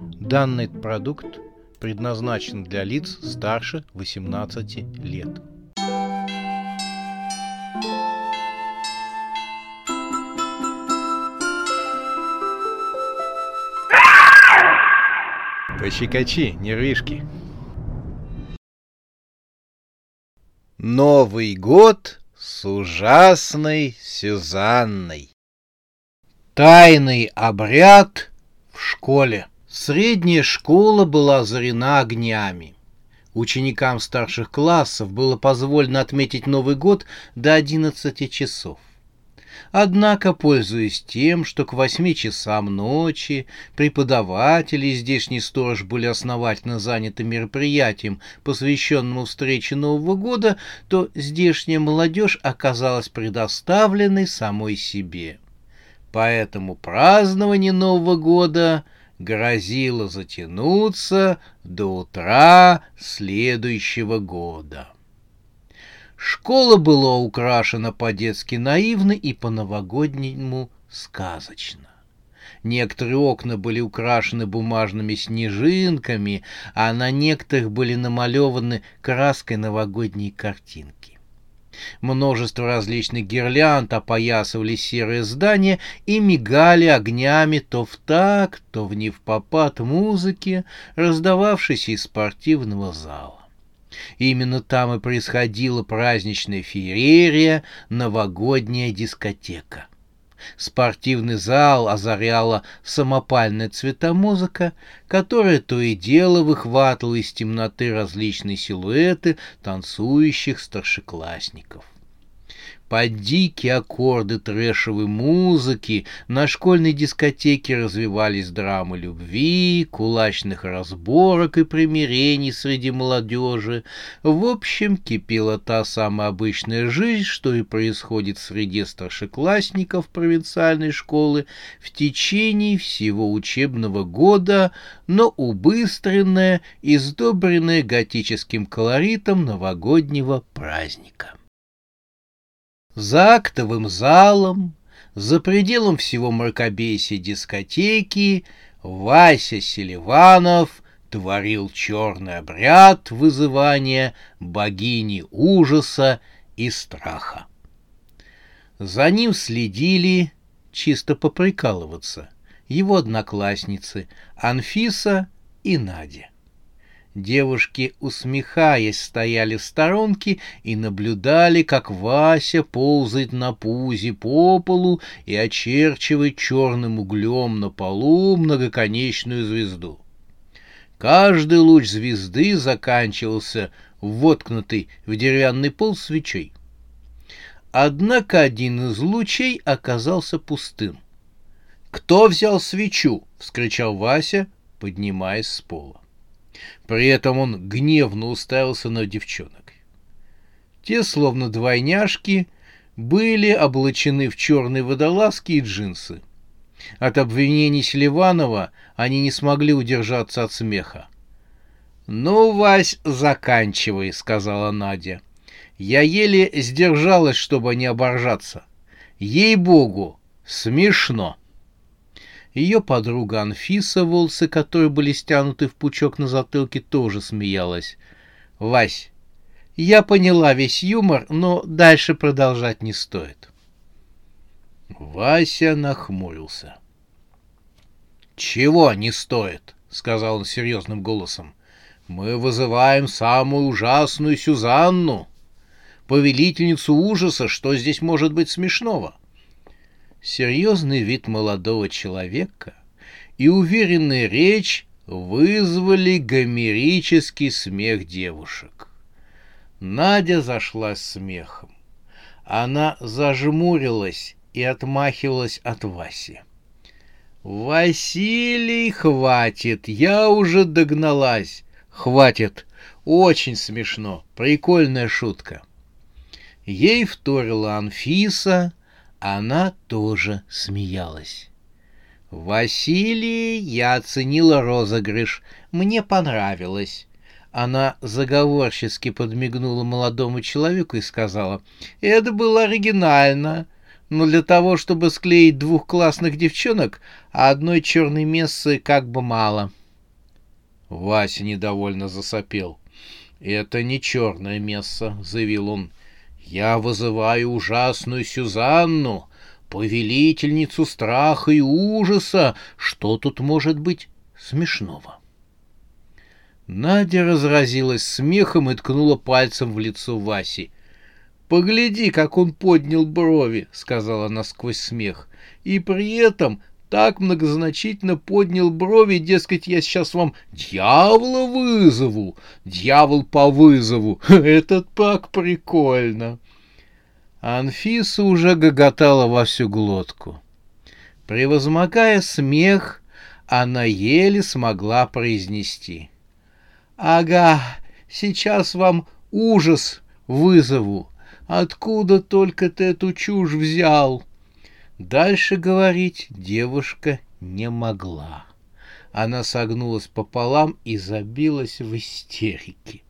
Данный продукт предназначен для лиц старше 18 лет. Пощекочи, нервишки. Новый год с ужасной Сюзанной. Тайный обряд в школе. Средняя школа была озарена огнями. Ученикам старших классов было позволено отметить Новый год до 11 часов. Однако, пользуясь тем, что к восьми часам ночи преподаватели и здешний сторож были основательно заняты мероприятием, посвященному встрече Нового года, то здешняя молодежь оказалась предоставленной самой себе. Поэтому празднование Нового года грозило затянуться до утра следующего года. Школа была украшена по-детски наивно и по-новогоднему сказочно. Некоторые окна были украшены бумажными снежинками, а на некоторых были намалеваны краской новогодние картинки. Множество различных гирлянд опоясывали серое здание и мигали огнями то в так, то в невпопад музыки, раздававшейся из спортивного зала. Именно там и происходила праздничная феерия, новогодняя дискотека. Спортивный зал озаряла самопальная цветомузыка, которая то и дело выхватывала из темноты различные силуэты танцующих старшеклассников. Под дикие аккорды трэшевой музыки на школьной дискотеке развивались драмы любви, кулачных разборок и примирений среди молодежи. В общем, кипела та самая обычная жизнь, что и происходит среди старшеклассников провинциальной школы в течение всего учебного года, но убыстренная и сдобренная готическим колоритом новогоднего праздника. За актовым залом, за пределом всего мракобесия дискотеки, Вася Селиванов творил черный обряд вызывания богини ужаса и страха. За ним следили, чисто поприкалываться, его одноклассницы Анфиса и Надя. Девушки, усмехаясь, стояли в сторонке и наблюдали, как Вася ползает на пузе по полу и очерчивает черным углем на полу многоконечную звезду. Каждый луч звезды заканчивался воткнутый в деревянный пол свечой. Однако один из лучей оказался пустым. «Кто взял свечу?» — вскричал Вася, поднимаясь с пола. При этом он гневно уставился на девчонок. Те, словно двойняшки, были облачены в черные водолазки и джинсы. От обвинений Селиванова они не смогли удержаться от смеха. «Ну, Вась, заканчивай», — сказала Надя. «Я еле сдержалась, чтобы не оборжаться. Ей-богу, смешно». Ее подруга Анфиса, волосы которой были стянуты в пучок на затылке, тоже смеялась. «Вась, я поняла весь юмор, но дальше продолжать не стоит». Вася нахмурился. «Чего не стоит?» — сказал он серьезным голосом. «Мы вызываем самую ужасную Сюзанну, повелительницу ужаса. Что здесь может быть смешного?» Серьезный вид молодого человека и уверенная речь вызвали гомерический смех девушек. Надя зашла смехом. Она зажмурилась и отмахивалась от Васи. «Василий, хватит, я уже догналась. Хватит, очень смешно, прикольная шутка». Ей вторила Анфиса, она тоже смеялась. «Василий, я оценила розыгрыш. Мне понравилось». Она заговорчески подмигнула молодому человеку и сказала, «Это было оригинально, но для того, чтобы склеить двух классных девчонок, одной черной мессы как бы мало». Вася недовольно засопел. «Это не черное место», — заявил он. «Я вызываю ужасную Сюзанну, повелительницу страха и ужаса. Что тут может быть смешного?» Надя разразилась смехом и ткнула пальцем в лицо Васи. «Погляди, как он поднял брови», — сказала она сквозь смех. «И при этом так многозначительно поднял брови, дескать, я сейчас вам дьявола вызову, дьявол по вызову. Это так прикольно. Анфиса уже гоготала во всю глотку. Превозмогая смех, она еле смогла произнести. «Ага, сейчас вам ужас вызову. Откуда только ты эту чушь взял?» Дальше говорить девушка не могла. Она согнулась пополам и забилась в истерике.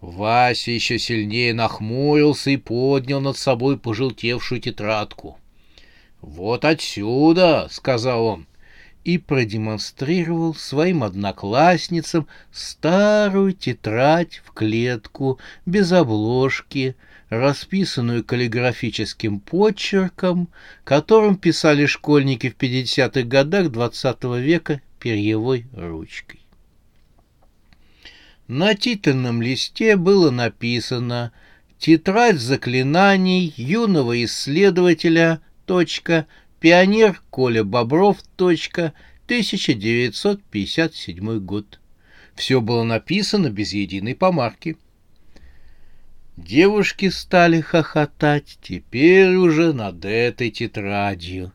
Вася еще сильнее нахмурился и поднял над собой пожелтевшую тетрадку. «Вот отсюда», — сказал он, и продемонстрировал своим одноклассницам старую тетрадь в клетку, без обложки, расписанную каллиграфическим почерком, которым писали школьники в 50-х годах XX -го века перьевой ручкой. На титульном листе было написано «Тетрадь заклинаний юного исследователя. Точка, пионер Коля Бобров. Точка, 1957 год». Все было написано без единой помарки. Девушки стали хохотать теперь уже над этой тетрадью.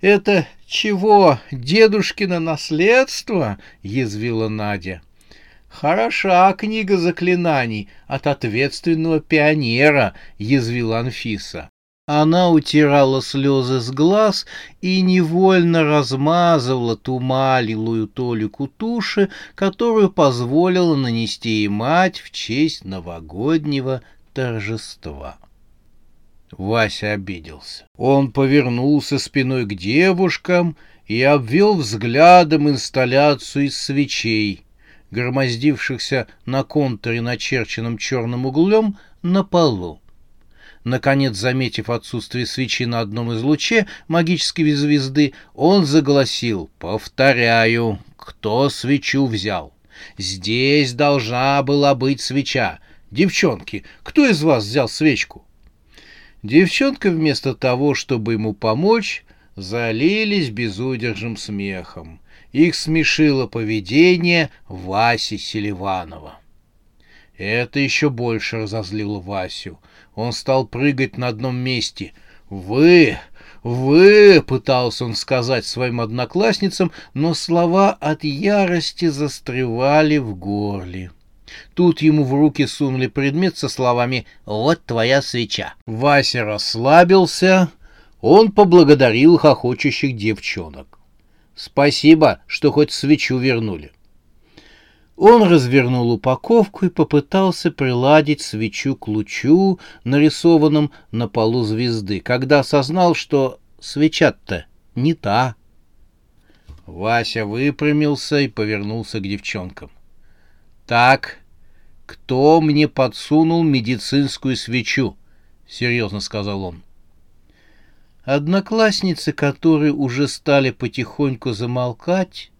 «Это чего, дедушкино наследство?» — язвила Надя. «Хороша книга заклинаний от ответственного пионера», — язвила Анфиса. Она утирала слезы с глаз и невольно размазывала ту малилую толику туши, которую позволила нанести ей мать в честь новогоднего торжества. Вася обиделся. Он повернулся спиной к девушкам и обвел взглядом инсталляцию из свечей, громоздившихся на контуре, начерченном черным углем, на полу. Наконец, заметив отсутствие свечи на одном из луче магической звезды, он загласил «Повторяю, кто свечу взял? Здесь должна была быть свеча. Девчонки, кто из вас взял свечку?» Девчонка вместо того, чтобы ему помочь, залились безудержным смехом. Их смешило поведение Васи Селиванова. Это еще больше разозлило Васю. Он стал прыгать на одном месте. «Вы! Вы!» — пытался он сказать своим одноклассницам, но слова от ярости застревали в горле. Тут ему в руки сунули предмет со словами «Вот твоя свеча». Вася расслабился, он поблагодарил хохочущих девчонок. «Спасибо, что хоть свечу вернули». Он развернул упаковку и попытался приладить свечу к лучу, нарисованным на полу звезды, когда осознал, что свеча-то не та. Вася выпрямился и повернулся к девчонкам. «Так, кто мне подсунул медицинскую свечу?» — серьезно сказал он. Одноклассницы, которые уже стали потихоньку замолкать,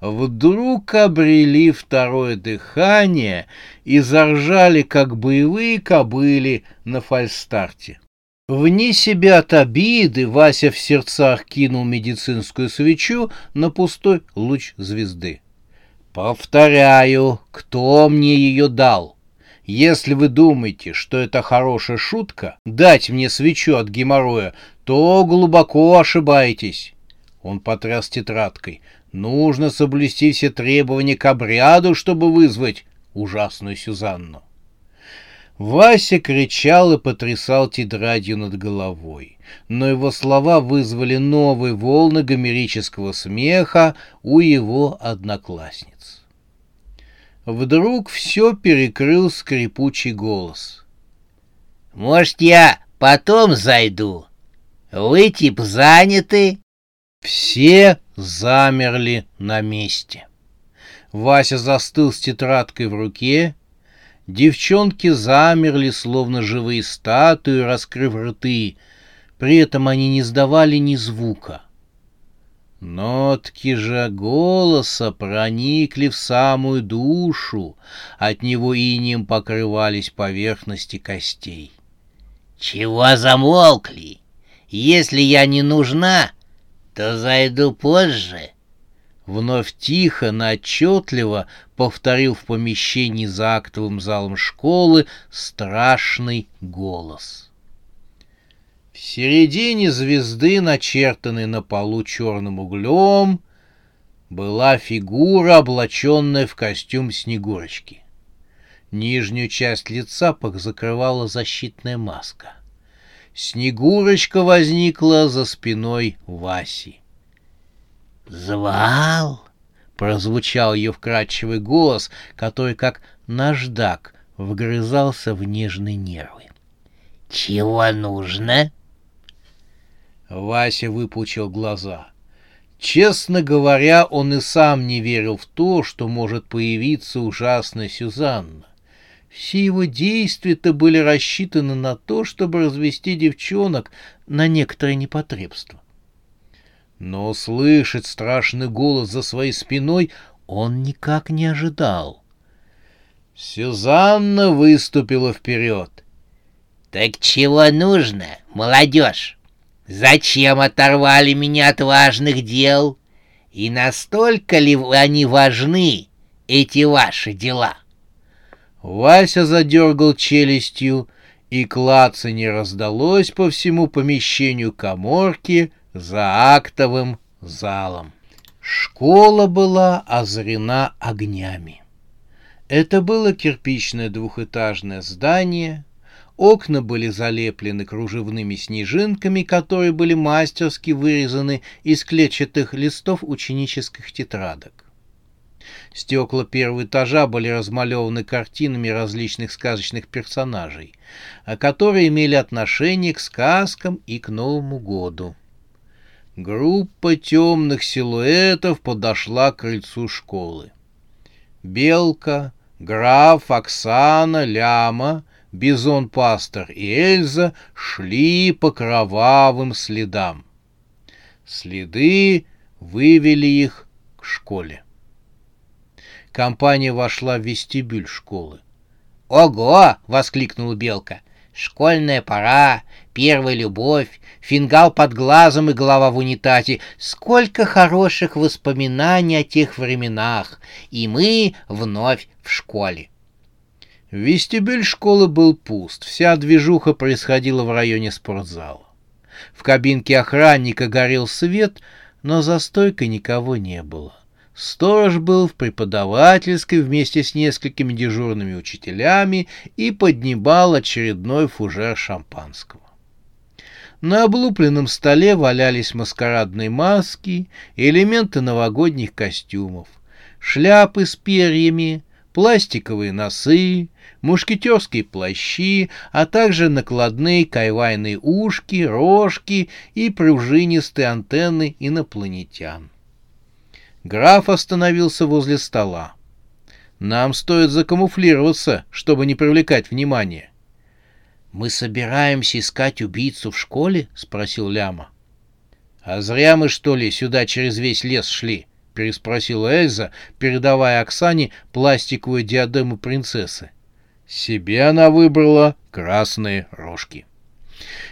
вдруг обрели второе дыхание и заржали, как боевые кобыли на фальстарте. Вне себя от обиды Вася в сердцах кинул медицинскую свечу на пустой луч звезды. Повторяю, кто мне ее дал? Если вы думаете, что это хорошая шутка, дать мне свечу от геморроя, то глубоко ошибаетесь. Он потряс тетрадкой. Нужно соблюсти все требования к обряду, чтобы вызвать ужасную Сюзанну. Вася кричал и потрясал тетрадью над головой, но его слова вызвали новые волны гомерического смеха у его одноклассниц. Вдруг все перекрыл скрипучий голос. «Может, я потом зайду? Вы тип заняты?» Все замерли на месте. Вася застыл с тетрадкой в руке. Девчонки замерли, словно живые статуи, раскрыв рты. При этом они не сдавали ни звука. Нотки же голоса проникли в самую душу, от него инием покрывались поверхности костей. «Чего замолкли? Если я не нужна, то зайду позже». Вновь тихо, но отчетливо повторил в помещении за актовым залом школы страшный голос. В середине звезды, начертанной на полу черным углем, была фигура, облаченная в костюм Снегурочки. Нижнюю часть лица закрывала защитная маска. Снегурочка возникла за спиной Васи. «Звал?» — прозвучал ее вкрадчивый голос, который, как наждак, вгрызался в нежные нервы. «Чего нужно?» Вася выпучил глаза. Честно говоря, он и сам не верил в то, что может появиться ужасная Сюзанна. Все его действия-то были рассчитаны на то, чтобы развести девчонок на некоторые непотребства. Но услышать страшный голос за своей спиной он никак не ожидал. Сюзанна выступила вперед. «Так чего нужно, молодежь?» Зачем оторвали меня от важных дел? И настолько ли они важны, эти ваши дела?» Вася задергал челюстью, и клацанье раздалось по всему помещению коморки за актовым залом. Школа была озарена огнями. Это было кирпичное двухэтажное здание — Окна были залеплены кружевными снежинками, которые были мастерски вырезаны из клетчатых листов ученических тетрадок. Стекла первого этажа были размалеваны картинами различных сказочных персонажей, которые имели отношение к сказкам и к Новому году. Группа темных силуэтов подошла к крыльцу школы. Белка, граф, Оксана, Ляма — Бизон-пастор и Эльза шли по кровавым следам. Следы вывели их к школе. Компания вошла в вестибюль школы. «Ого!» — воскликнула Белка. «Школьная пора, первая любовь, фингал под глазом и голова в унитазе. Сколько хороших воспоминаний о тех временах! И мы вновь в школе!» Вестибюль школы был пуст, вся движуха происходила в районе спортзала. В кабинке охранника горел свет, но за стойкой никого не было. Сторож был в преподавательской вместе с несколькими дежурными учителями и поднимал очередной фужер шампанского. На облупленном столе валялись маскарадные маски, элементы новогодних костюмов, шляпы с перьями, пластиковые носы, мушкетерские плащи, а также накладные кайвайные ушки, рожки и пружинистые антенны инопланетян. Граф остановился возле стола. Нам стоит закамуфлироваться, чтобы не привлекать внимания. «Мы собираемся искать убийцу в школе?» — спросил Ляма. «А зря мы, что ли, сюда через весь лес шли?» — переспросила Эльза, передавая Оксане пластиковую диадему принцессы. Себе она выбрала красные рожки.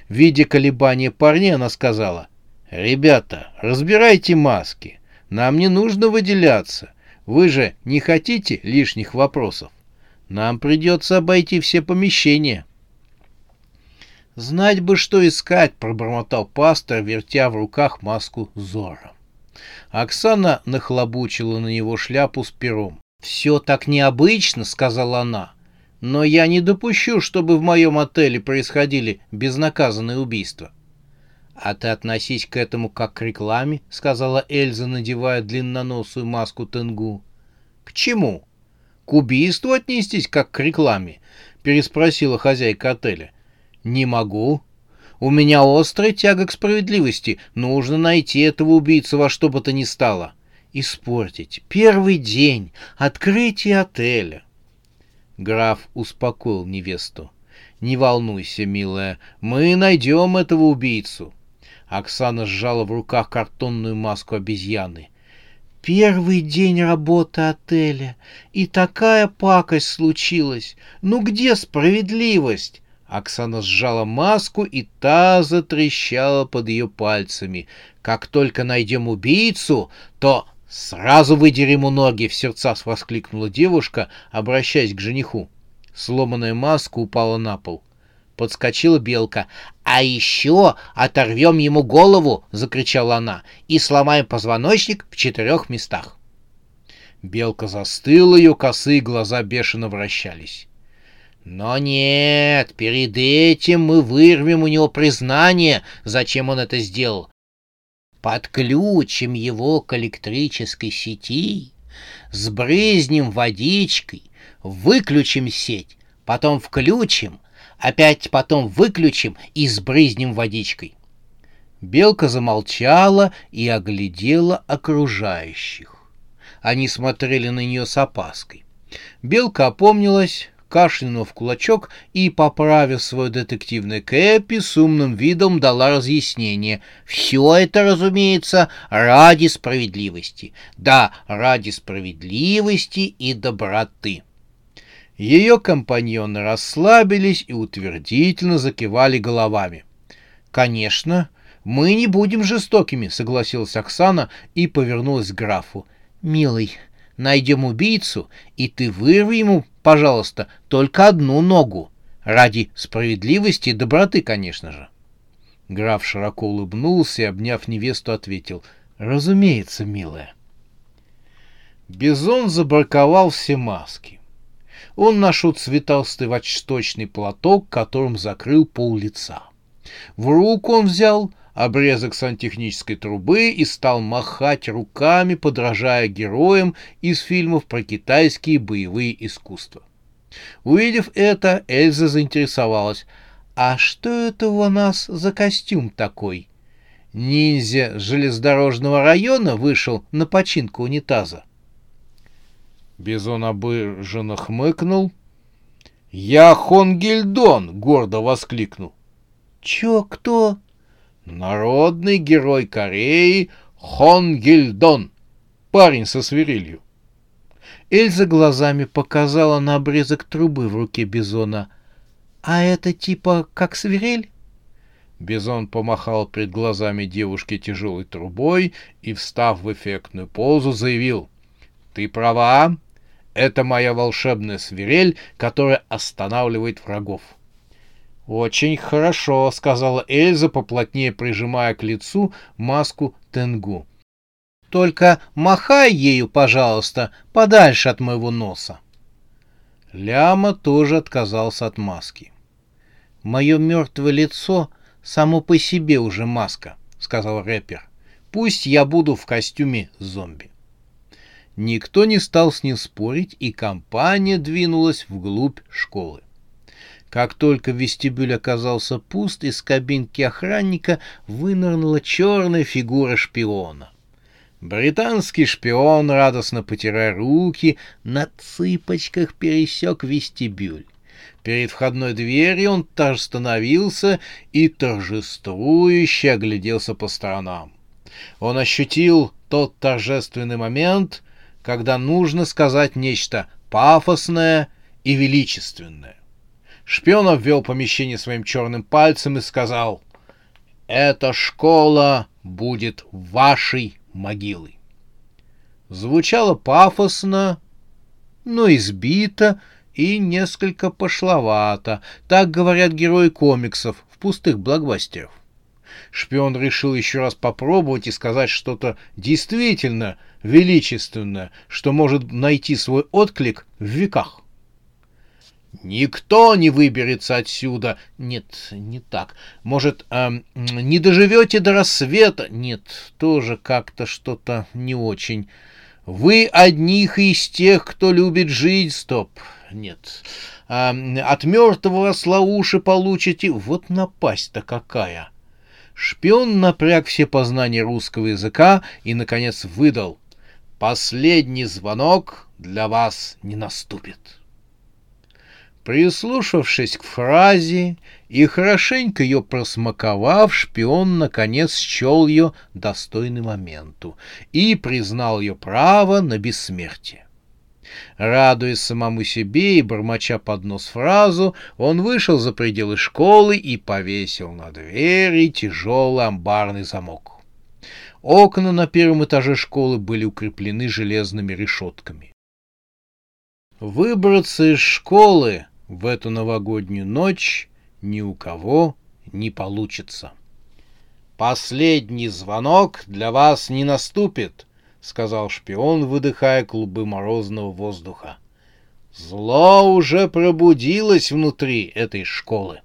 Видя колебания парня, она сказала, «Ребята, разбирайте маски. Нам не нужно выделяться. Вы же не хотите лишних вопросов. Нам придется обойти все помещения». «Знать бы, что искать», — пробормотал пастор, вертя в руках маску Зора. Оксана нахлобучила на него шляпу с пером. «Все так необычно», — сказала она. Но я не допущу, чтобы в моем отеле происходили безнаказанные убийства. — А ты относись к этому как к рекламе, — сказала Эльза, надевая длинноносую маску Тенгу. — К чему? — К убийству отнестись как к рекламе, — переспросила хозяйка отеля. — Не могу. У меня острая тяга к справедливости. Нужно найти этого убийцу во что бы то ни стало. испортить первый день открытия отеля. Граф успокоил невесту. «Не волнуйся, милая, мы найдем этого убийцу». Оксана сжала в руках картонную маску обезьяны. «Первый день работы отеля, и такая пакость случилась. Ну где справедливость?» Оксана сжала маску, и та затрещала под ее пальцами. «Как только найдем убийцу, то сразу выдери ему ноги!» — в сердцах воскликнула девушка, обращаясь к жениху. Сломанная маска упала на пол. Подскочила белка. «А еще оторвем ему голову!» — закричала она. «И сломаем позвоночник в четырех местах!» Белка застыла, ее косые глаза бешено вращались. Но нет, перед этим мы вырвем у него признание, зачем он это сделал. Подключим его к электрической сети, сбрызнем водичкой, выключим сеть, потом включим, опять потом выключим и сбрызнем водичкой. Белка замолчала и оглядела окружающих. Они смотрели на нее с опаской. Белка опомнилась, кашлянула в кулачок и, поправив свой детективный кэпи, с умным видом дала разъяснение. Все это, разумеется, ради справедливости. Да, ради справедливости и доброты. Ее компаньоны расслабились и утвердительно закивали головами. «Конечно, мы не будем жестокими», — согласилась Оксана и повернулась к графу. «Милый, найдем убийцу, и ты вырви ему пожалуйста, только одну ногу. Ради справедливости и доброты, конечно же. Граф широко улыбнулся и, обняв невесту, ответил. «Разумеется, милая». Бизон забраковал все маски. Он нашел цветастый восточный платок, которым закрыл пол лица. В руку он взял обрезок сантехнической трубы и стал махать руками, подражая героям из фильмов про китайские боевые искусства. Увидев это, Эльза заинтересовалась. «А что это у нас за костюм такой?» Ниндзя железнодорожного района вышел на починку унитаза. Бизон обыженно хмыкнул. «Я Хонгельдон!» — гордо воскликнул. «Чё, кто?» Народный герой Кореи Хон Гильдон, парень со свирелью. Эльза глазами показала на обрезок трубы в руке Бизона. «А это типа как свирель?» Бизон помахал перед глазами девушки тяжелой трубой и, встав в эффектную позу, заявил. «Ты права, это моя волшебная свирель, которая останавливает врагов». «Очень хорошо», — сказала Эльза, поплотнее прижимая к лицу маску Тенгу. «Только махай ею, пожалуйста, подальше от моего носа». Ляма тоже отказался от маски. «Мое мертвое лицо само по себе уже маска», — сказал рэпер. «Пусть я буду в костюме зомби». Никто не стал с ним спорить, и компания двинулась вглубь школы. Как только вестибюль оказался пуст, из кабинки охранника вынырнула черная фигура шпиона. Британский шпион, радостно потирая руки, на цыпочках пересек вестибюль. Перед входной дверью он остановился и торжествующе огляделся по сторонам. Он ощутил тот торжественный момент, когда нужно сказать нечто пафосное и величественное. Шпион обвел помещение своим черным пальцем и сказал, «Эта школа будет вашей могилой». Звучало пафосно, но избито и несколько пошловато. Так говорят герои комиксов в пустых блокбастерах. Шпион решил еще раз попробовать и сказать что-то действительно величественное, что может найти свой отклик в веках. Никто не выберется отсюда. Нет, не так. Может, эм, не доживете до рассвета? Нет, тоже как-то что-то не очень. Вы одних из тех, кто любит жить. Стоп. Нет. Эм, от мертвого осла уши получите. Вот напасть-то какая. Шпион напряг все познания русского языка и, наконец, выдал. Последний звонок для вас не наступит. Прислушавшись к фразе и хорошенько ее просмаковав, шпион наконец счел ее достойным моменту и признал ее право на бессмертие. Радуясь самому себе и бормоча под нос фразу, он вышел за пределы школы и повесил на двери тяжелый амбарный замок. Окна на первом этаже школы были укреплены железными решетками. Выбраться из школы в эту новогоднюю ночь ни у кого не получится. Последний звонок для вас не наступит, сказал шпион, выдыхая клубы морозного воздуха. Зло уже пробудилось внутри этой школы.